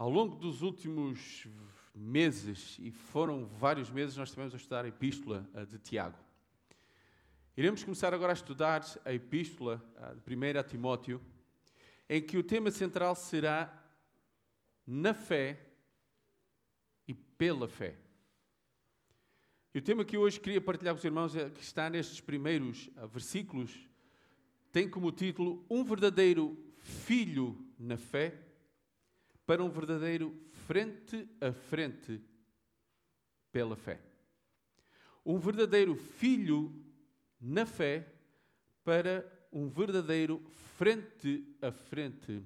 Ao longo dos últimos meses, e foram vários meses, nós estivemos a estudar a Epístola de Tiago. Iremos começar agora a estudar a Epístola de 1 Timóteo, em que o tema central será na fé e pela fé. E o tema que hoje queria partilhar com os irmãos, é, que está nestes primeiros versículos, tem como título Um verdadeiro filho na fé para um verdadeiro frente a frente pela fé. Um verdadeiro filho na fé para um verdadeiro frente a frente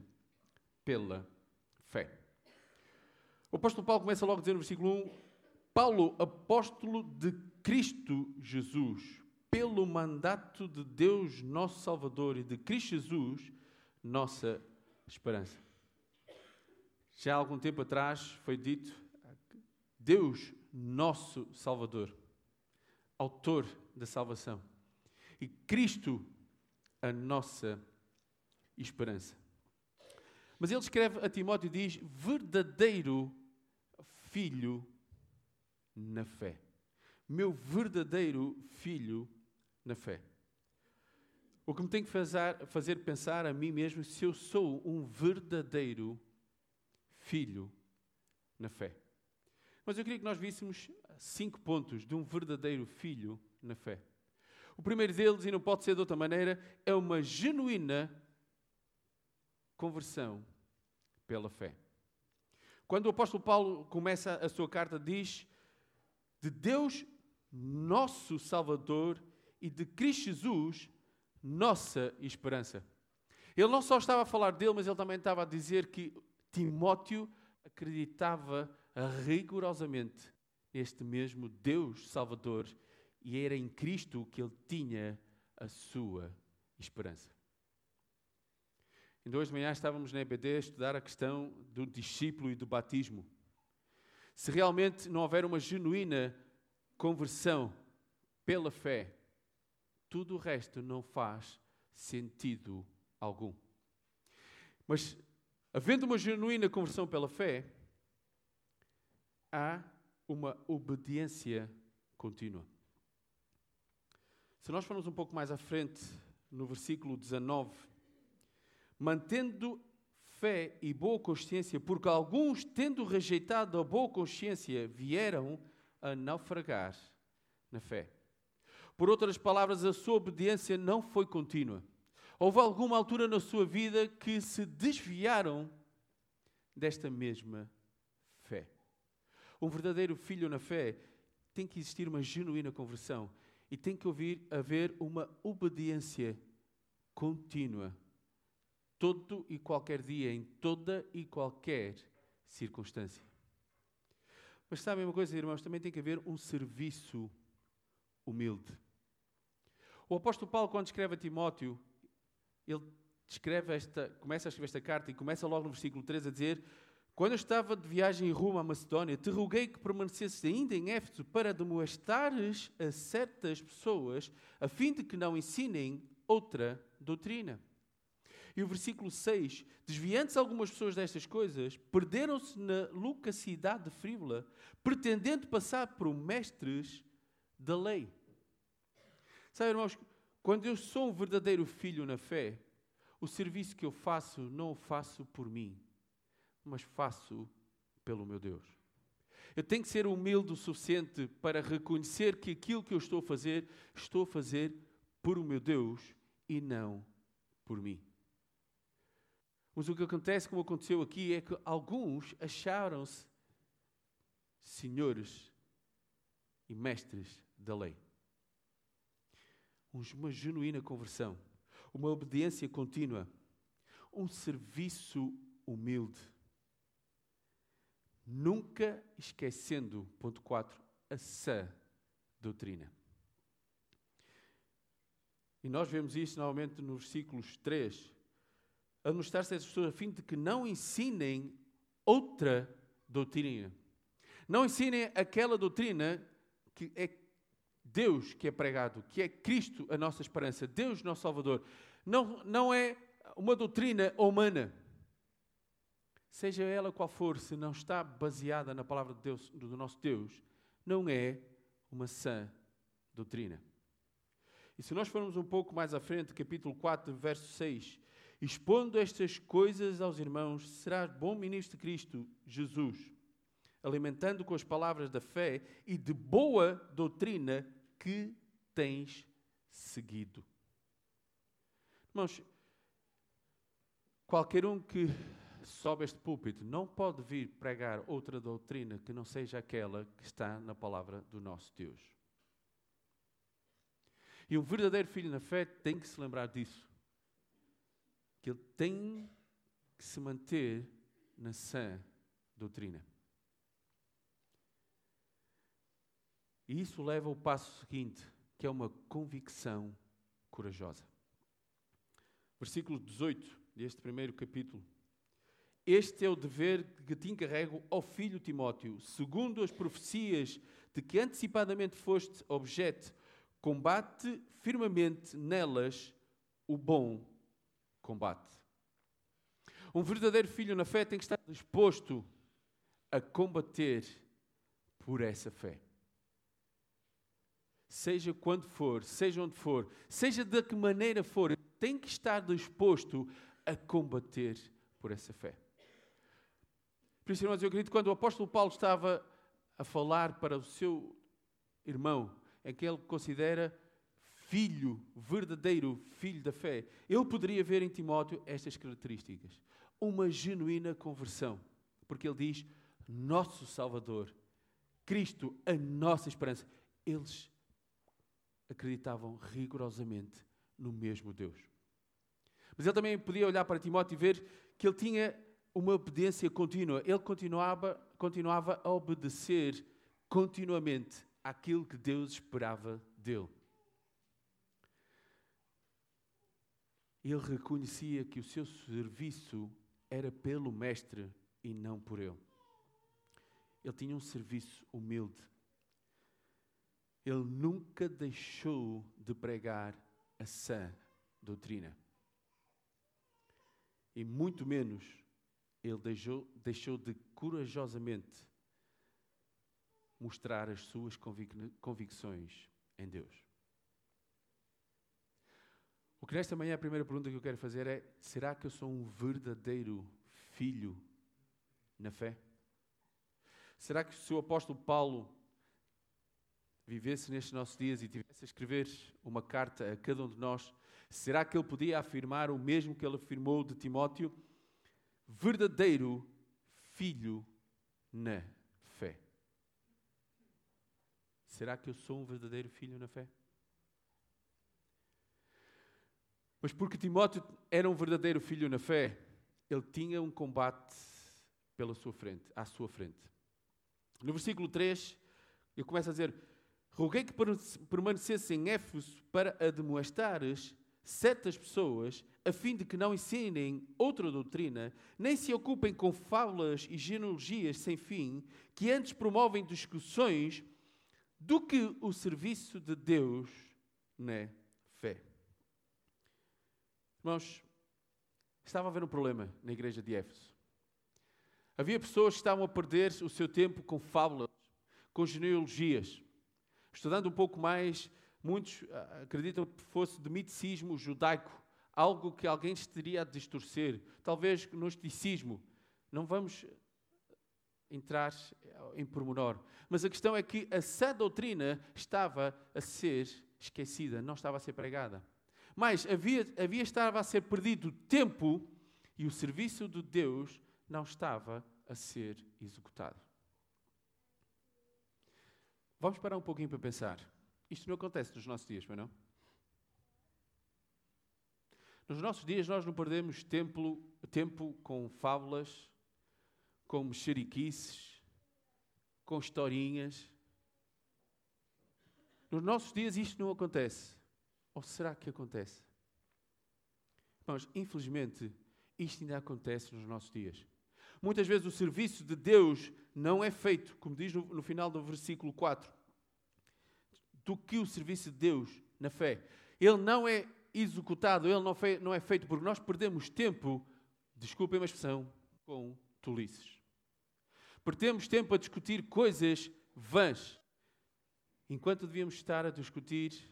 pela fé. O apóstolo Paulo começa logo a dizer no versículo 1: Paulo, apóstolo de Cristo Jesus, pelo mandato de Deus, nosso Salvador, e de Cristo Jesus, nossa esperança. Já há algum tempo atrás foi dito: Deus, nosso Salvador, Autor da salvação, e Cristo, a nossa esperança. Mas ele escreve a Timóteo e diz: verdadeiro filho na fé. Meu verdadeiro filho na fé. O que me tem que fazer, fazer pensar a mim mesmo se eu sou um verdadeiro filho na fé. Mas eu queria que nós víssemos cinco pontos de um verdadeiro filho na fé. O primeiro deles, e não pode ser de outra maneira, é uma genuína conversão pela fé. Quando o apóstolo Paulo começa a sua carta, diz de Deus, nosso Salvador, e de Cristo Jesus, nossa esperança. Ele não só estava a falar dele, mas ele também estava a dizer que Timóteo acreditava rigorosamente neste mesmo Deus Salvador e era em Cristo que ele tinha a sua esperança. Em hoje de manhã estávamos na EBD a estudar a questão do discípulo e do batismo. Se realmente não houver uma genuína conversão pela fé, tudo o resto não faz sentido algum. Mas Havendo uma genuína conversão pela fé, há uma obediência contínua. Se nós formos um pouco mais à frente, no versículo 19, mantendo fé e boa consciência, porque alguns, tendo rejeitado a boa consciência, vieram a naufragar na fé. Por outras palavras, a sua obediência não foi contínua. Houve alguma altura na sua vida que se desviaram desta mesma fé. Um verdadeiro filho na fé tem que existir uma genuína conversão e tem que ouvir, haver uma obediência contínua, todo e qualquer dia, em toda e qualquer circunstância. Mas sabem uma coisa, irmãos, também tem que haver um serviço humilde. O apóstolo Paulo, quando escreve a Timóteo, ele escreve esta, começa a escrever esta carta e começa logo no versículo 3 a dizer: Quando eu estava de viagem rumo à Macedónia, te roguei que permanecesses ainda em Éfeso para demonstrares a certas pessoas, a fim de que não ensinem outra doutrina. E o versículo 6: Desviando-se algumas pessoas destas coisas, perderam-se na loquacidade frívola, pretendendo passar por mestres da lei. Sabe, irmãos, quando eu sou um verdadeiro filho na fé, o serviço que eu faço não o faço por mim, mas faço pelo meu Deus. Eu tenho que ser humilde o suficiente para reconhecer que aquilo que eu estou a fazer, estou a fazer por o meu Deus e não por mim. Mas o que acontece, como aconteceu aqui, é que alguns acharam-se senhores e mestres da lei uma genuína conversão, uma obediência contínua, um serviço humilde. Nunca esquecendo, ponto 4, a sã doutrina. E nós vemos isso novamente nos versículos 3. A mostrar-se a essas pessoas a fim de que não ensinem outra doutrina. Não ensinem aquela doutrina que é Deus que é pregado, que é Cristo a nossa esperança, Deus nosso Salvador, não, não é uma doutrina humana. seja ela qual for, se não está baseada na palavra de Deus, do nosso Deus, não é uma sã doutrina. E se nós formos um pouco mais à frente, capítulo 4, verso 6, expondo estas coisas aos irmãos, serás bom ministro de Cristo, Jesus, alimentando com as palavras da fé e de boa doutrina que tens seguido. Irmãos, qualquer um que sobe este púlpito não pode vir pregar outra doutrina que não seja aquela que está na palavra do nosso Deus. E um verdadeiro filho na fé tem que se lembrar disso. Que ele tem que se manter na sã doutrina. E isso leva ao passo seguinte, que é uma convicção corajosa. Versículo 18 deste primeiro capítulo. Este é o dever que te encarrego ao filho Timóteo, segundo as profecias de que antecipadamente foste objeto, combate firmemente nelas o bom combate. Um verdadeiro filho na fé tem que estar disposto a combater por essa fé seja quando for, seja onde for, seja de que maneira for, tem que estar disposto a combater por essa fé. Por isso, irmãos, eu acredito que quando o apóstolo Paulo estava a falar para o seu irmão, em que ele considera filho, verdadeiro filho da fé, ele poderia ver em Timóteo estas características. Uma genuína conversão. Porque ele diz: Nosso Salvador, Cristo, a nossa esperança. Eles acreditavam rigorosamente no mesmo Deus. Mas ele também podia olhar para Timóteo e ver que ele tinha uma obediência contínua. Ele continuava, continuava a obedecer continuamente àquilo que Deus esperava dele. Ele reconhecia que o seu serviço era pelo Mestre e não por ele. Ele tinha um serviço humilde ele nunca deixou de pregar a sã doutrina. E muito menos ele deixou, deixou de corajosamente mostrar as suas convic convicções em Deus. O que nesta manhã a primeira pergunta que eu quero fazer é: será que eu sou um verdadeiro filho na fé? Será que se o apóstolo Paulo vivesse nestes nossos dias e tivesse a escrever uma carta a cada um de nós, será que ele podia afirmar o mesmo que ele afirmou de Timóteo? Verdadeiro filho na fé. Será que eu sou um verdadeiro filho na fé? Mas porque Timóteo era um verdadeiro filho na fé, ele tinha um combate pela sua frente, à sua frente. No versículo 3, ele começa a dizer: Roguei que permanecesse em Éfeso para admoestares certas pessoas, a fim de que não ensinem outra doutrina, nem se ocupem com fábulas e genealogias sem fim, que antes promovem discussões do que o serviço de Deus na fé. Irmãos, estava a haver um problema na igreja de Éfeso. Havia pessoas que estavam a perder o seu tempo com fábulas, com genealogias. Estudando um pouco mais, muitos ah, acreditam que fosse de miticismo judaico, algo que alguém estaria a distorcer, talvez gnosticismo. Não vamos entrar em pormenor. Mas a questão é que essa doutrina estava a ser esquecida, não estava a ser pregada. Mas havia, havia estava a ser perdido tempo e o serviço de Deus não estava a ser executado. Vamos parar um pouquinho para pensar. Isto não acontece nos nossos dias, mas não? Nos nossos dias nós não perdemos tempo, tempo com fábulas, com mexeriquices, com historinhas. Nos nossos dias isto não acontece. Ou será que acontece? Mas, infelizmente, isto ainda acontece nos nossos dias. Muitas vezes o serviço de Deus não é feito, como diz no, no final do versículo 4, do que o serviço de Deus na fé. Ele não é executado, ele não, foi, não é feito porque nós perdemos tempo, desculpem a expressão, com tolices. Perdemos tempo a discutir coisas vãs, enquanto devíamos estar a discutir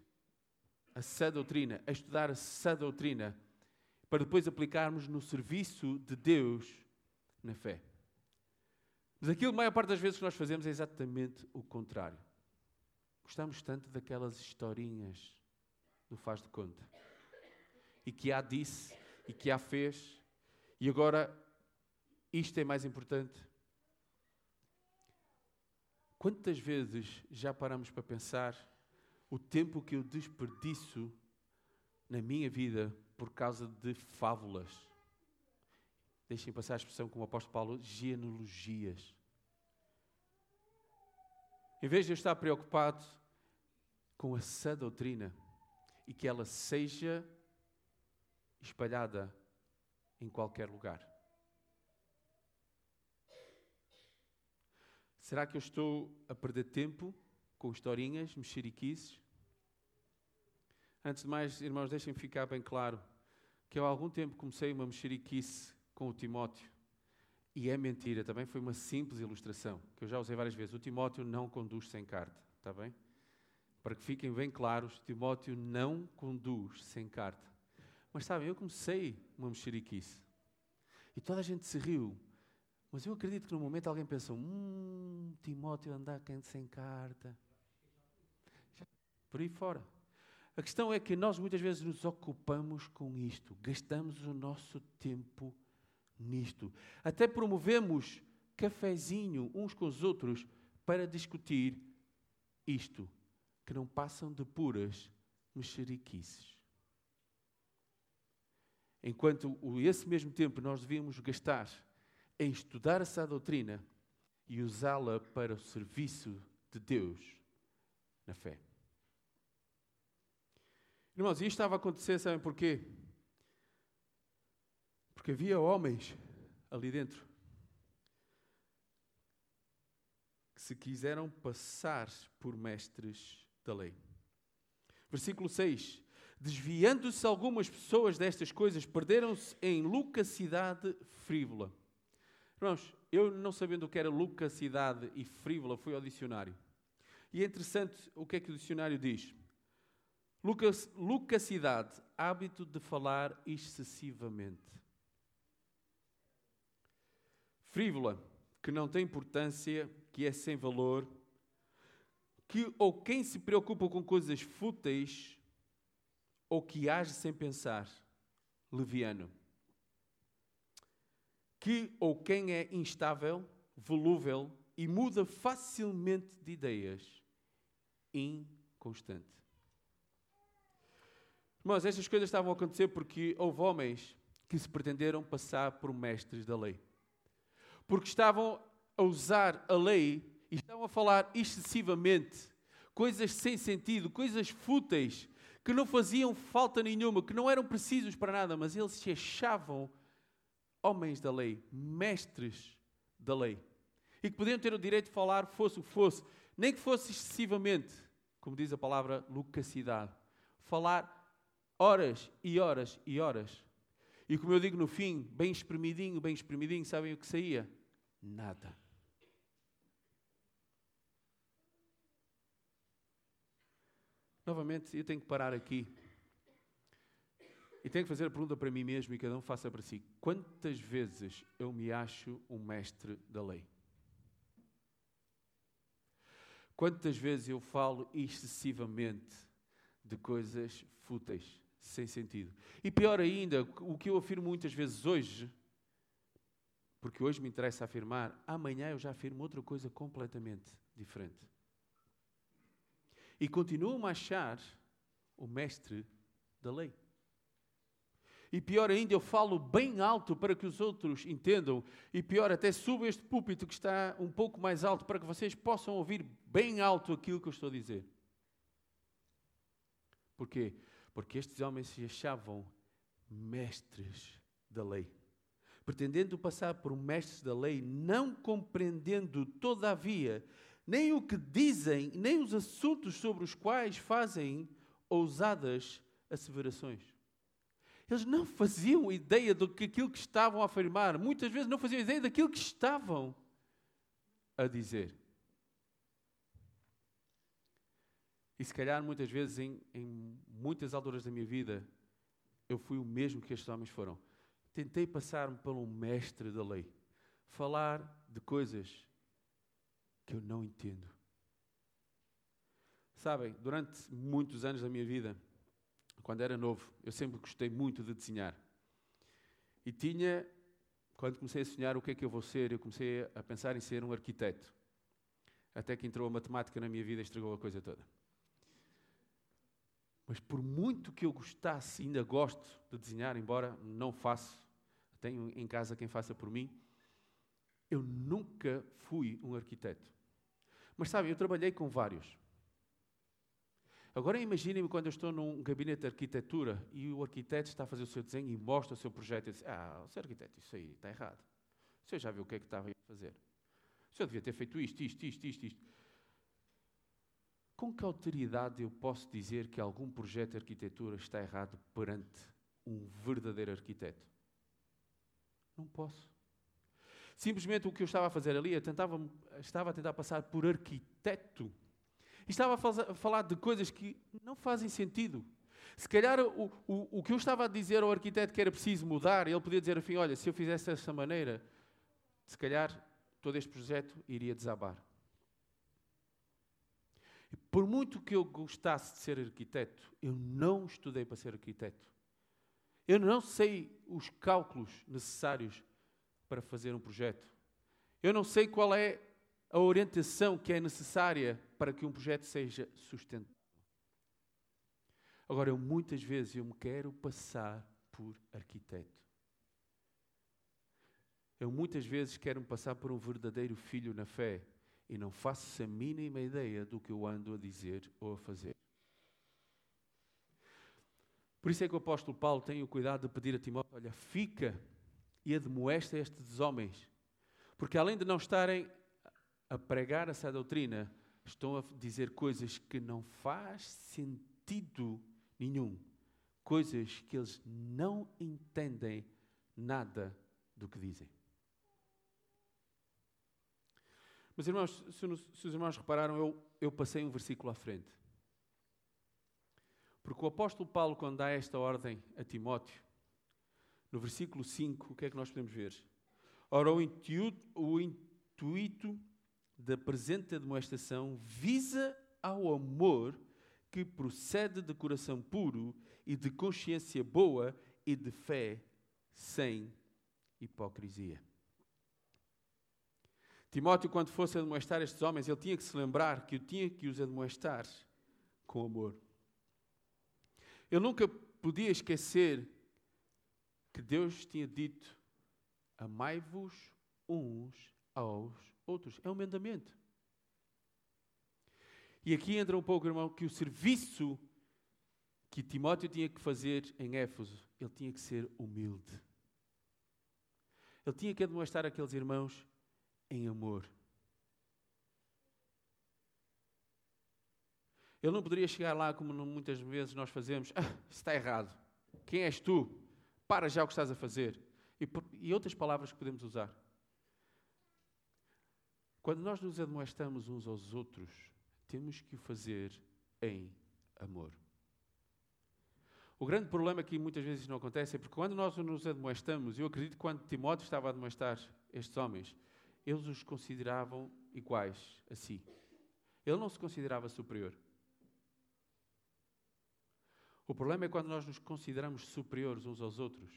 a sã doutrina, a estudar a sã doutrina, para depois aplicarmos no serviço de Deus na fé. Mas aquilo, a maior parte das vezes que nós fazemos é exatamente o contrário. Gostamos tanto daquelas historinhas do faz de conta. E que há disse, e que há fez, e agora isto é mais importante. Quantas vezes já paramos para pensar o tempo que eu desperdiço na minha vida por causa de fábulas? Deixem passar a expressão como o apóstolo Paulo, genealogias. Em vez de eu estar preocupado com a sã doutrina e que ela seja espalhada em qualquer lugar. Será que eu estou a perder tempo com historinhas, mexeriquices? Antes de mais, irmãos, deixem ficar bem claro que eu há algum tempo comecei uma mexeriquice com o Timóteo. E é mentira, também foi uma simples ilustração, que eu já usei várias vezes. O Timóteo não conduz sem carta, está bem? Para que fiquem bem claros, Timóteo não conduz sem carta. Mas sabem, eu comecei uma mexeriquice. E toda a gente se riu. Mas eu acredito que no momento alguém pensou: hum, Timóteo andar sem carta. Por aí fora. A questão é que nós muitas vezes nos ocupamos com isto, gastamos o nosso tempo nisto. Até promovemos cafezinho uns com os outros para discutir isto, que não passam de puras mexeriquices. Enquanto esse mesmo tempo nós devíamos gastar em estudar essa doutrina e usá-la para o serviço de Deus na fé. Irmãos, isto estava a acontecer, sabem porquê? Porque havia homens ali dentro que se quiseram passar por mestres da lei. Versículo 6: Desviando-se algumas pessoas destas coisas, perderam-se em lucacidade frívola. Irmãos, eu não sabendo o que era lucacidade e frívola, fui ao dicionário. E é interessante o que é que o dicionário diz. Lucas, lucacidade, hábito de falar excessivamente. Frívola, que não tem importância, que é sem valor, que ou quem se preocupa com coisas fúteis ou que age sem pensar, leviano. Que ou quem é instável, volúvel e muda facilmente de ideias, inconstante. Irmãos, estas coisas estavam a acontecer porque houve homens que se pretenderam passar por mestres da lei. Porque estavam a usar a lei e estavam a falar excessivamente, coisas sem sentido, coisas fúteis, que não faziam falta nenhuma, que não eram precisos para nada, mas eles se achavam homens da lei, mestres da lei. E que podiam ter o direito de falar, fosse o que fosse, nem que fosse excessivamente, como diz a palavra lucacidade. Falar horas e horas e horas. E como eu digo no fim, bem espremidinho, bem espremidinho, sabem o que saía? Nada. Novamente, eu tenho que parar aqui. E tenho que fazer a pergunta para mim mesmo e cada um faça para si. Quantas vezes eu me acho um mestre da lei? Quantas vezes eu falo excessivamente de coisas fúteis? Sem sentido. E pior ainda, o que eu afirmo muitas vezes hoje, porque hoje me interessa afirmar, amanhã eu já afirmo outra coisa completamente diferente. E continuo a achar o mestre da lei. E pior ainda, eu falo bem alto para que os outros entendam. E pior, até subo este púlpito que está um pouco mais alto para que vocês possam ouvir bem alto aquilo que eu estou a dizer. Porquê? Porque estes homens se achavam mestres da lei. Pretendendo passar por mestres da lei, não compreendendo, todavia, nem o que dizem, nem os assuntos sobre os quais fazem ousadas asseverações. Eles não faziam ideia do que aquilo que estavam a afirmar. Muitas vezes não faziam ideia daquilo que estavam a dizer. E se calhar muitas vezes, em, em muitas alturas da minha vida, eu fui o mesmo que estes homens foram. Tentei passar-me por um mestre da lei, falar de coisas que eu não entendo. Sabem, durante muitos anos da minha vida, quando era novo, eu sempre gostei muito de desenhar. E tinha, quando comecei a sonhar o que é que eu vou ser, eu comecei a pensar em ser um arquiteto. Até que entrou a matemática na minha vida e estragou a coisa toda. Mas por muito que eu gostasse, ainda gosto de desenhar, embora não faço, tenho em casa quem faça por mim, eu nunca fui um arquiteto. Mas sabem, eu trabalhei com vários. Agora imaginem-me quando eu estou num gabinete de arquitetura e o arquiteto está a fazer o seu desenho e mostra o seu projeto e diz, ah, seu arquiteto, isso aí está errado. O senhor já viu o que é que estava a fazer? O senhor devia ter feito isto, isto, isto, isto, isto. Com que autoridade eu posso dizer que algum projeto de arquitetura está errado perante um verdadeiro arquiteto? Não posso. Simplesmente o que eu estava a fazer ali, eu tentava, estava a tentar passar por arquiteto. E estava a falar de coisas que não fazem sentido. Se calhar o, o, o que eu estava a dizer ao arquiteto que era preciso mudar, ele podia dizer assim: olha, se eu fizesse desta maneira, se calhar todo este projeto iria desabar. Por muito que eu gostasse de ser arquiteto, eu não estudei para ser arquiteto. Eu não sei os cálculos necessários para fazer um projeto. Eu não sei qual é a orientação que é necessária para que um projeto seja sustentável. Agora, eu muitas vezes eu me quero passar por arquiteto. Eu muitas vezes quero me passar por um verdadeiro filho na fé e não faço a mínima ideia do que eu ando a dizer ou a fazer. Por isso é que o apóstolo Paulo tem o cuidado de pedir a Timóteo: olha, fica e admoesta estes homens, porque além de não estarem a pregar essa doutrina, estão a dizer coisas que não faz sentido nenhum, coisas que eles não entendem nada do que dizem. Mas, irmãos, se, se os irmãos repararam, eu, eu passei um versículo à frente. Porque o apóstolo Paulo, quando dá esta ordem a Timóteo, no versículo 5, o que é que nós podemos ver? Ora, o intuito, o intuito da presente demonstração visa ao amor que procede de coração puro e de consciência boa e de fé sem hipocrisia. Timóteo, quando fosse admoestar estes homens, ele tinha que se lembrar que eu tinha que os admoestar com amor. Eu nunca podia esquecer que Deus tinha dito: Amai-vos uns aos outros. É um mandamento. E aqui entra um pouco, irmão, que o serviço que Timóteo tinha que fazer em Éfeso, ele tinha que ser humilde. Ele tinha que demonstrar àqueles irmãos em amor. Ele não poderia chegar lá como muitas vezes nós fazemos, ah, está errado. Quem és tu? Para já o que estás a fazer. E, e outras palavras que podemos usar. Quando nós nos admoestamos uns aos outros, temos que o fazer em amor. O grande problema que muitas vezes não acontece é porque quando nós nos admoestamos, eu acredito que quando Timóteo estava a admoestar estes homens, eles os consideravam iguais a si. Ele não se considerava superior. O problema é quando nós nos consideramos superiores uns aos outros,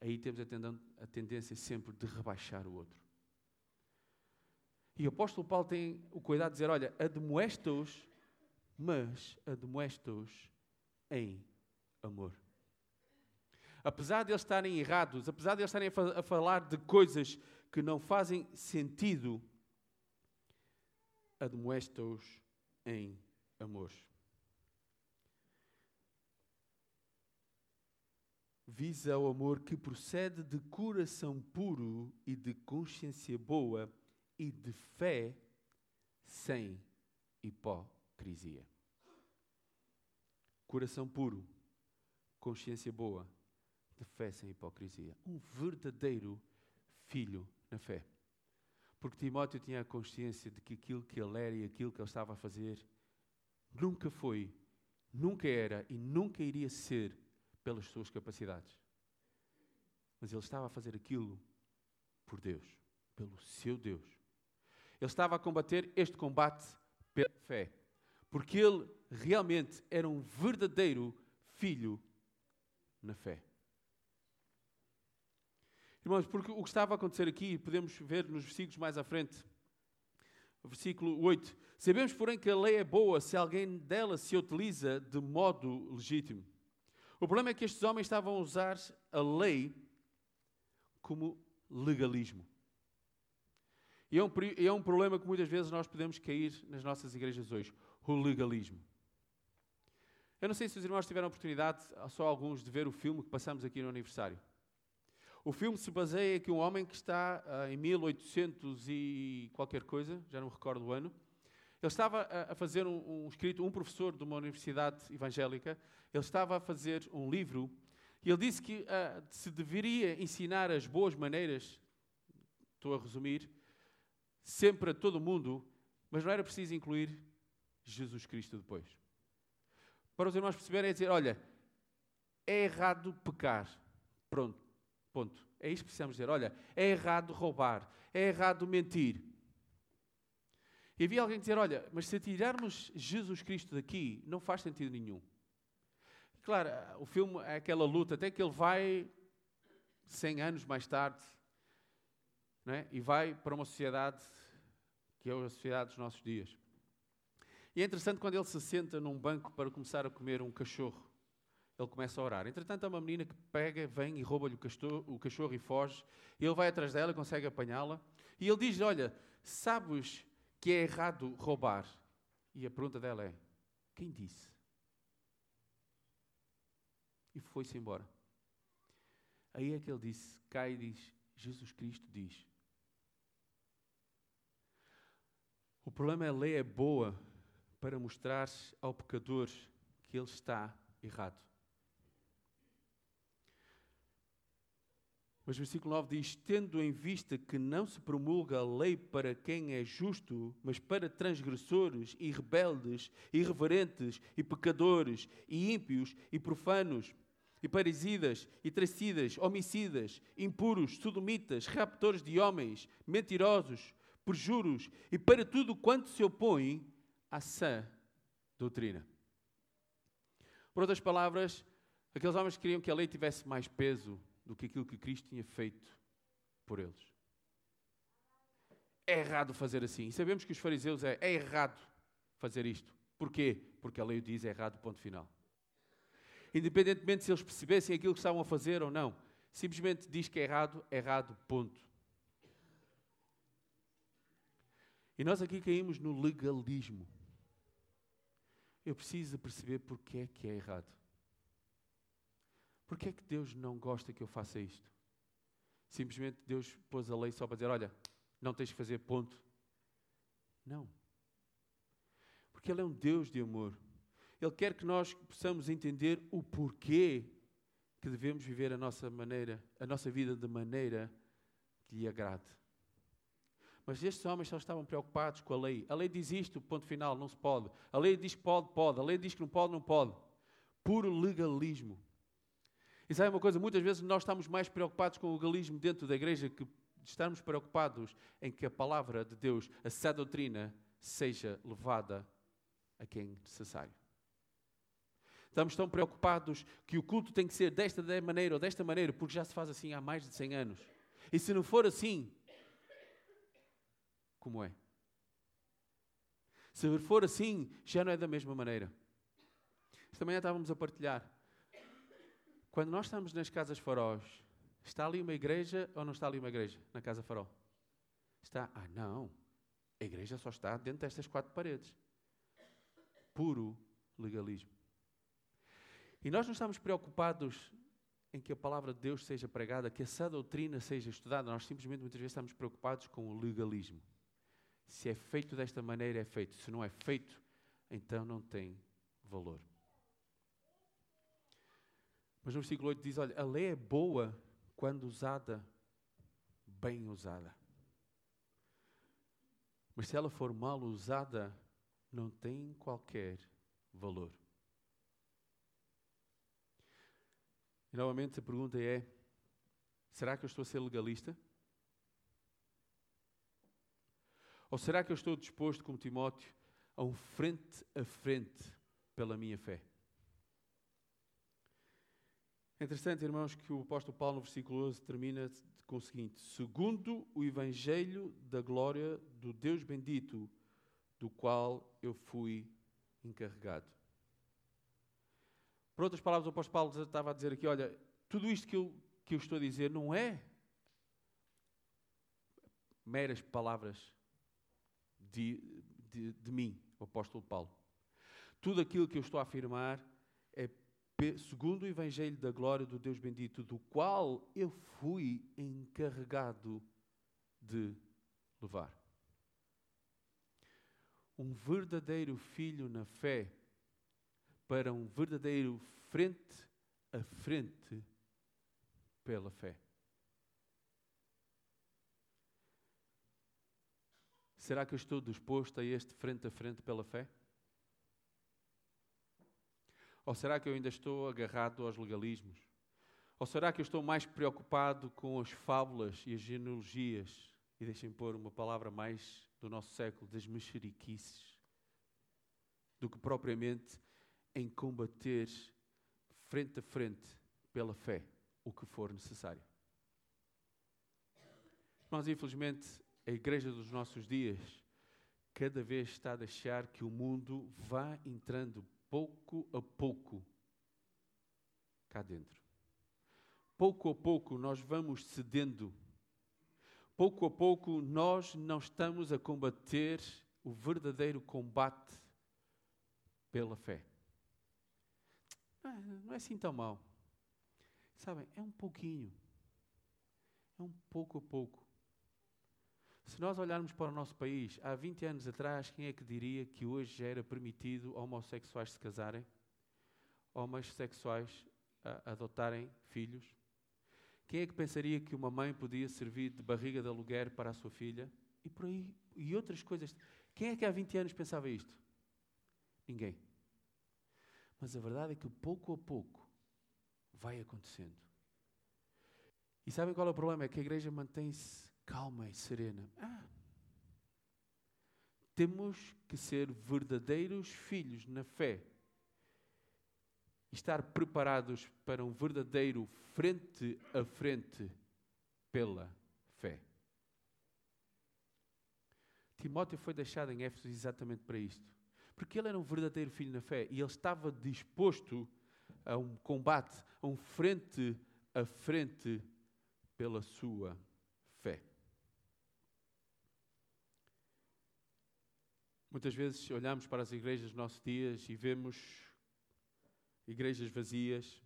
aí temos a tendência sempre de rebaixar o outro. E o apóstolo Paulo tem o cuidado de dizer: olha, admoesta-os, mas admoesta-os em amor. Apesar de eles estarem errados, apesar de eles estarem a, falar de coisas que não fazem sentido, admoesta-os em amor. Visa o amor que procede de coração puro e de consciência boa e de fé sem hipocrisia. Coração puro, consciência boa, de fé sem hipocrisia. Um verdadeiro filho na fé. Porque Timóteo tinha a consciência de que aquilo que ele era e aquilo que ele estava a fazer nunca foi, nunca era e nunca iria ser pelas suas capacidades. Mas ele estava a fazer aquilo por Deus, pelo seu Deus. Ele estava a combater este combate pela fé, porque ele realmente era um verdadeiro filho na fé. Irmãos, porque o que estava a acontecer aqui, podemos ver nos versículos mais à frente, versículo 8: Sabemos, porém, que a lei é boa se alguém dela se utiliza de modo legítimo. O problema é que estes homens estavam a usar a lei como legalismo. E é um, é um problema que muitas vezes nós podemos cair nas nossas igrejas hoje: o legalismo. Eu não sei se os irmãos tiveram a oportunidade, só alguns, de ver o filme que passamos aqui no aniversário. O filme se baseia que um homem que está uh, em 1800 e qualquer coisa, já não recordo o ano, ele estava a fazer um, um, escrito, um professor de uma universidade evangélica, ele estava a fazer um livro e ele disse que uh, se deveria ensinar as boas maneiras, estou a resumir, sempre a todo mundo, mas não era preciso incluir Jesus Cristo depois. Para os irmãos perceberem, é dizer: olha, é errado pecar. Pronto. Ponto. É isto que precisamos dizer. Olha, é errado roubar, é errado mentir. E havia alguém dizer: olha, mas se tirarmos Jesus Cristo daqui, não faz sentido nenhum. Claro, o filme é aquela luta, até que ele vai 100 anos mais tarde, é? e vai para uma sociedade que é a sociedade dos nossos dias. E é interessante quando ele se senta num banco para começar a comer um cachorro ele começa a orar. Entretanto, há uma menina que pega, vem e rouba-lhe o, o cachorro, e foge. Ele vai atrás dela, consegue apanhá-la. E ele diz: Olha, sabes que é errado roubar? E a pergunta dela é: Quem disse? E foi-se embora. Aí é que ele disse: Cai e diz: Jesus Cristo diz. O problema é a lei é boa para mostrar ao pecador que ele está errado. Mas o versículo 9 diz: Tendo em vista que não se promulga a lei para quem é justo, mas para transgressores e rebeldes, irreverentes e pecadores, e ímpios e profanos, e parisidas, e tracidas, homicidas, impuros, sodomitas, raptores de homens, mentirosos, perjuros, e para tudo quanto se opõe à sã doutrina. Por outras palavras, aqueles homens queriam que a lei tivesse mais peso do que aquilo que Cristo tinha feito por eles. É errado fazer assim. E sabemos que os fariseus é, é errado fazer isto. Porquê? Porque a lei diz é errado, ponto final. Independentemente se eles percebessem aquilo que estavam a fazer ou não, simplesmente diz que é errado, é errado, ponto. E nós aqui caímos no legalismo. Eu preciso perceber porque é que é errado. Porquê é que Deus não gosta que eu faça isto? Simplesmente Deus pôs a lei só para dizer: olha, não tens que fazer ponto. Não. Porque Ele é um Deus de amor. Ele quer que nós possamos entender o porquê que devemos viver a nossa maneira, a nossa vida de maneira que lhe agrade. Mas estes homens só estavam preocupados com a lei. A lei diz isto, ponto final, não se pode. A lei diz que pode, pode. A lei diz que não pode, não pode. Puro legalismo. E sabe uma coisa? Muitas vezes nós estamos mais preocupados com o legalismo dentro da igreja que estamos preocupados em que a palavra de Deus, a sã doutrina, seja levada a quem necessário. Estamos tão preocupados que o culto tem que ser desta maneira ou desta maneira, porque já se faz assim há mais de 100 anos. E se não for assim, como é? Se for assim, já não é da mesma maneira. Esta manhã estávamos a partilhar. Quando nós estamos nas casas faróis, está ali uma igreja ou não está ali uma igreja na casa farol? Está. Ah, não. A igreja só está dentro destas quatro paredes. Puro legalismo. E nós não estamos preocupados em que a palavra de Deus seja pregada, que essa doutrina seja estudada. Nós simplesmente muitas vezes estamos preocupados com o legalismo. Se é feito desta maneira, é feito. Se não é feito, então não tem valor. Mas no versículo 8 diz: Olha, a lei é boa quando usada, bem usada. Mas se ela for mal usada, não tem qualquer valor. E novamente a pergunta é: será que eu estou a ser legalista? Ou será que eu estou disposto, como Timóteo, a um frente a frente pela minha fé? É interessante, irmãos, que o apóstolo Paulo, no versículo 11, termina com o seguinte: Segundo o evangelho da glória do Deus bendito, do qual eu fui encarregado. Por outras palavras, o apóstolo Paulo estava a dizer aqui: olha, tudo isto que eu, que eu estou a dizer não é meras palavras de, de, de mim, o apóstolo Paulo. Tudo aquilo que eu estou a afirmar segundo o Evangelho da glória do Deus bendito, do qual eu fui encarregado de levar. Um verdadeiro filho na fé para um verdadeiro frente a frente pela fé. Será que eu estou disposto a este frente a frente pela fé? Ou será que eu ainda estou agarrado aos legalismos? Ou será que eu estou mais preocupado com as fábulas e as genealogias? E deixem pôr uma palavra mais do nosso século, das mexeriquices, do que propriamente em combater frente a frente pela fé o que for necessário. Mas, infelizmente, a igreja dos nossos dias cada vez está a deixar que o mundo vá entrando pouco a pouco cá dentro. Pouco a pouco nós vamos cedendo. Pouco a pouco nós não estamos a combater o verdadeiro combate pela fé. Não é assim tão mal. Sabem, é um pouquinho. É um pouco a pouco. Se nós olharmos para o nosso país, há 20 anos atrás, quem é que diria que hoje já era permitido homossexuais se casarem? Homossexuais adotarem filhos? Quem é que pensaria que uma mãe podia servir de barriga de aluguer para a sua filha? E por aí, e outras coisas. Quem é que há 20 anos pensava isto? Ninguém. Mas a verdade é que pouco a pouco vai acontecendo. E sabem qual é o problema? É que a igreja mantém-se calma e serena. Ah, temos que ser verdadeiros filhos na fé. Estar preparados para um verdadeiro frente a frente pela fé. Timóteo foi deixado em Éfeso exatamente para isto. Porque ele era um verdadeiro filho na fé e ele estava disposto a um combate, a um frente a frente pela sua fé. Muitas vezes olhamos para as igrejas dos nossos dias e vemos igrejas vazias,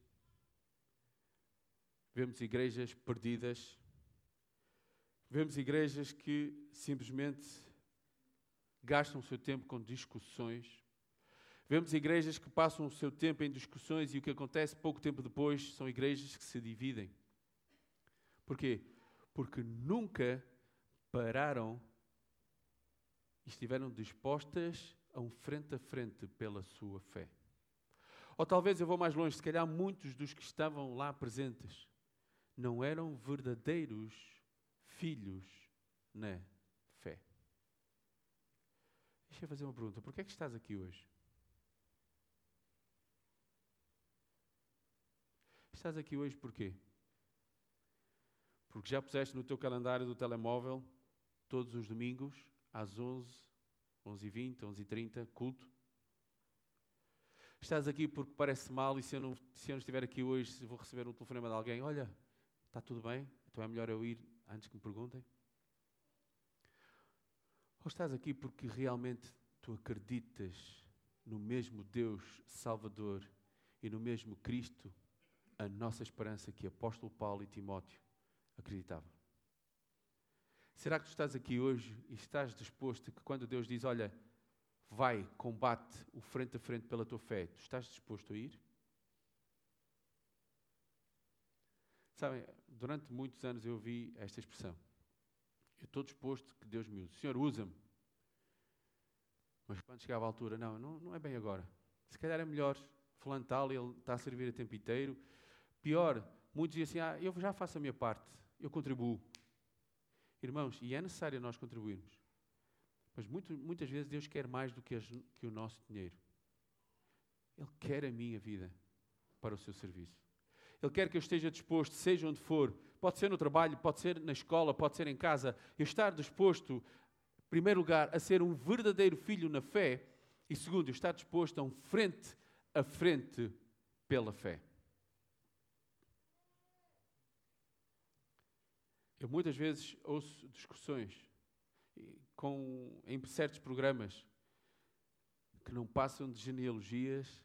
vemos igrejas perdidas, vemos igrejas que simplesmente gastam o seu tempo com discussões. Vemos igrejas que passam o seu tempo em discussões e o que acontece pouco tempo depois são igrejas que se dividem. Porquê? Porque nunca pararam estiveram dispostas a um frente a frente pela sua fé. Ou talvez eu vou mais longe, se calhar muitos dos que estavam lá presentes não eram verdadeiros filhos na fé. Deixa eu fazer uma pergunta: por que é que estás aqui hoje? Estás aqui hoje porquê? Porque já puseste no teu calendário do telemóvel todos os domingos às 11, 11h20, 11h30, culto. Estás aqui porque parece mal e se eu, não, se eu não estiver aqui hoje, vou receber um telefonema de alguém: Olha, está tudo bem? Então é melhor eu ir antes que me perguntem? Ou estás aqui porque realmente tu acreditas no mesmo Deus Salvador e no mesmo Cristo, a nossa esperança que apóstolo Paulo e Timóteo acreditavam? Será que tu estás aqui hoje e estás disposto que quando Deus diz, olha, vai, combate o frente a frente pela tua fé, tu estás disposto a ir? Sabem, durante muitos anos eu ouvi esta expressão. Eu estou disposto que Deus me use. Senhor, usa-me. Mas quando chegava a altura, não, não, não é bem agora. Se calhar é melhor. Fulano tal, ele está a servir o tempo inteiro. Pior, muitos diziam assim, ah, eu já faço a minha parte, eu contribuo. Irmãos, e é necessário nós contribuirmos. Mas muito, muitas vezes Deus quer mais do que, as, que o nosso dinheiro. Ele quer a minha vida para o seu serviço. Ele quer que eu esteja disposto, seja onde for, pode ser no trabalho, pode ser na escola, pode ser em casa, eu estar disposto, em primeiro lugar, a ser um verdadeiro filho na fé e, segundo, estar disposto a um frente a frente pela fé. Eu muitas vezes ouço discussões com, em certos programas que não passam de genealogias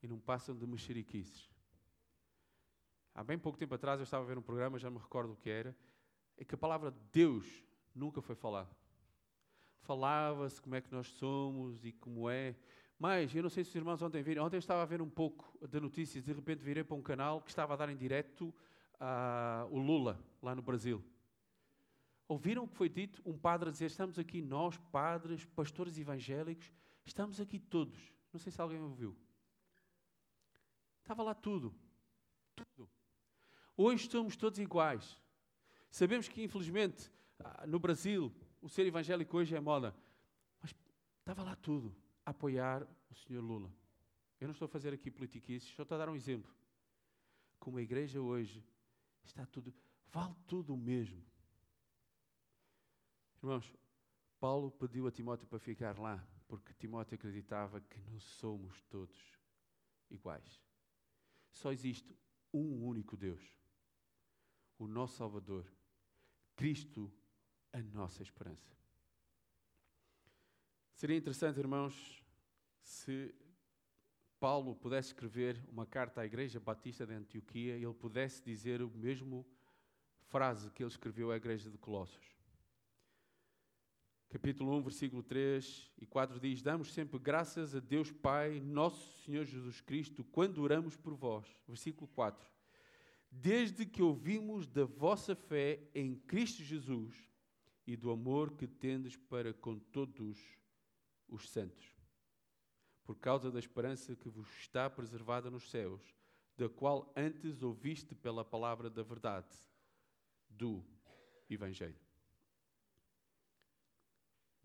e não passam de mexeriquices. Há bem pouco tempo atrás eu estava a ver um programa, já me recordo o que era, em que a palavra Deus nunca foi falada. Falava-se como é que nós somos e como é. Mas, eu não sei se os irmãos ontem viram, ontem eu estava a ver um pouco de notícias, de repente virei para um canal que estava a dar em direto uh, o Lula, lá no Brasil. Ouviram o que foi dito? Um padre a dizer: Estamos aqui, nós, padres, pastores evangélicos, estamos aqui todos. Não sei se alguém ouviu. Estava lá tudo. Tudo. Hoje somos todos iguais. Sabemos que, infelizmente, ah, no Brasil, o ser evangélico hoje é moda. Mas estava lá tudo a apoiar o Senhor Lula. Eu não estou a fazer aqui politiquices, só estou a dar um exemplo. Como a igreja hoje está tudo, vale tudo o mesmo. Irmãos, Paulo pediu a Timóteo para ficar lá, porque Timóteo acreditava que não somos todos iguais. Só existe um único Deus, o nosso Salvador, Cristo, a nossa esperança. Seria interessante, irmãos, se Paulo pudesse escrever uma carta à Igreja Batista de Antioquia ele pudesse dizer o mesmo frase que ele escreveu à Igreja de Colossos capítulo 1, versículo 3 e 4 diz: Damos sempre graças a Deus Pai, nosso Senhor Jesus Cristo, quando oramos por vós. Versículo 4. Desde que ouvimos da vossa fé em Cristo Jesus e do amor que tendes para com todos os santos, por causa da esperança que vos está preservada nos céus, da qual antes ouviste pela palavra da verdade, do Evangelho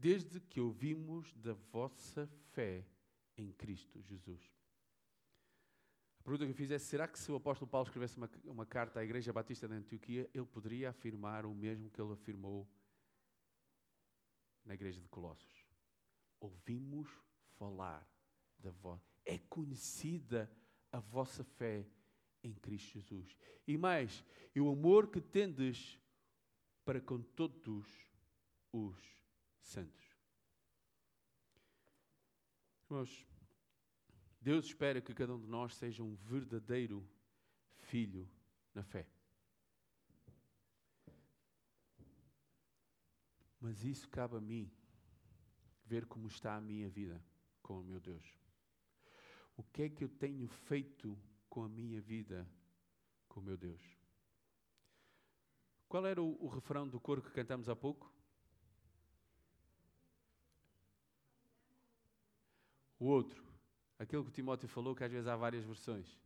desde que ouvimos da vossa fé em Cristo Jesus. A pergunta que eu fiz é: será que se o apóstolo Paulo escrevesse uma, uma carta à Igreja Batista da Antioquia, ele poderia afirmar o mesmo que ele afirmou na Igreja de Colossos? Ouvimos falar da. É conhecida a vossa fé em Cristo Jesus. E mais, e o amor que tendes para com todos os santos. Irmãos, Deus espera que cada um de nós seja um verdadeiro filho na fé. Mas isso cabe a mim, ver como está a minha vida com o meu Deus. O que é que eu tenho feito com a minha vida com o meu Deus? Qual era o, o refrão do coro que cantamos há pouco? O outro, aquele que o Timóteo falou, que às vezes há várias versões.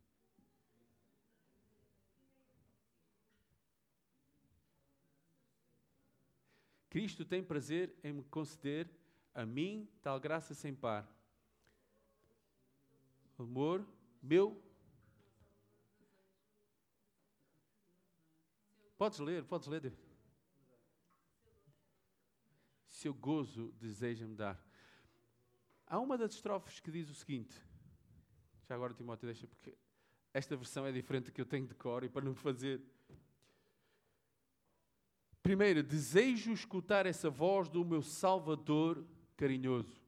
Cristo tem prazer em me conceder a mim tal graça sem par. Amor meu. Podes ler, podes ler. Seu gozo deseja-me dar. Há uma das estrofes que diz o seguinte: já agora Timóteo deixa, porque esta versão é diferente que eu tenho de cor e para não fazer. Primeiro, desejo escutar essa voz do meu Salvador carinhoso.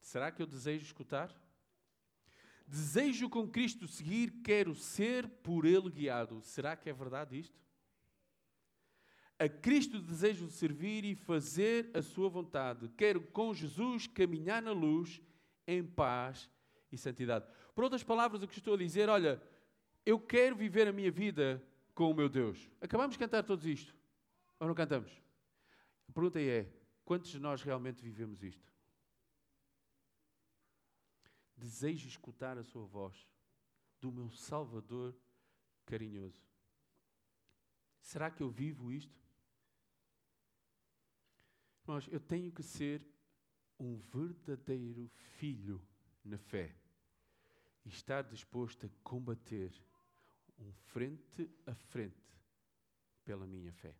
Será que eu desejo escutar? Desejo com Cristo seguir, quero ser por Ele guiado. Será que é verdade isto? A Cristo desejo servir e fazer a sua vontade. Quero com Jesus caminhar na luz, em paz e santidade. Por outras palavras, o que estou a dizer, olha, eu quero viver a minha vida com o meu Deus. Acabamos de cantar todos isto. Ou não cantamos? A pergunta é: quantos de nós realmente vivemos isto? Desejo escutar a sua voz do meu Salvador carinhoso. Será que eu vivo isto? Irmãos, eu tenho que ser um verdadeiro filho na fé e estar disposto a combater um frente a frente pela minha fé.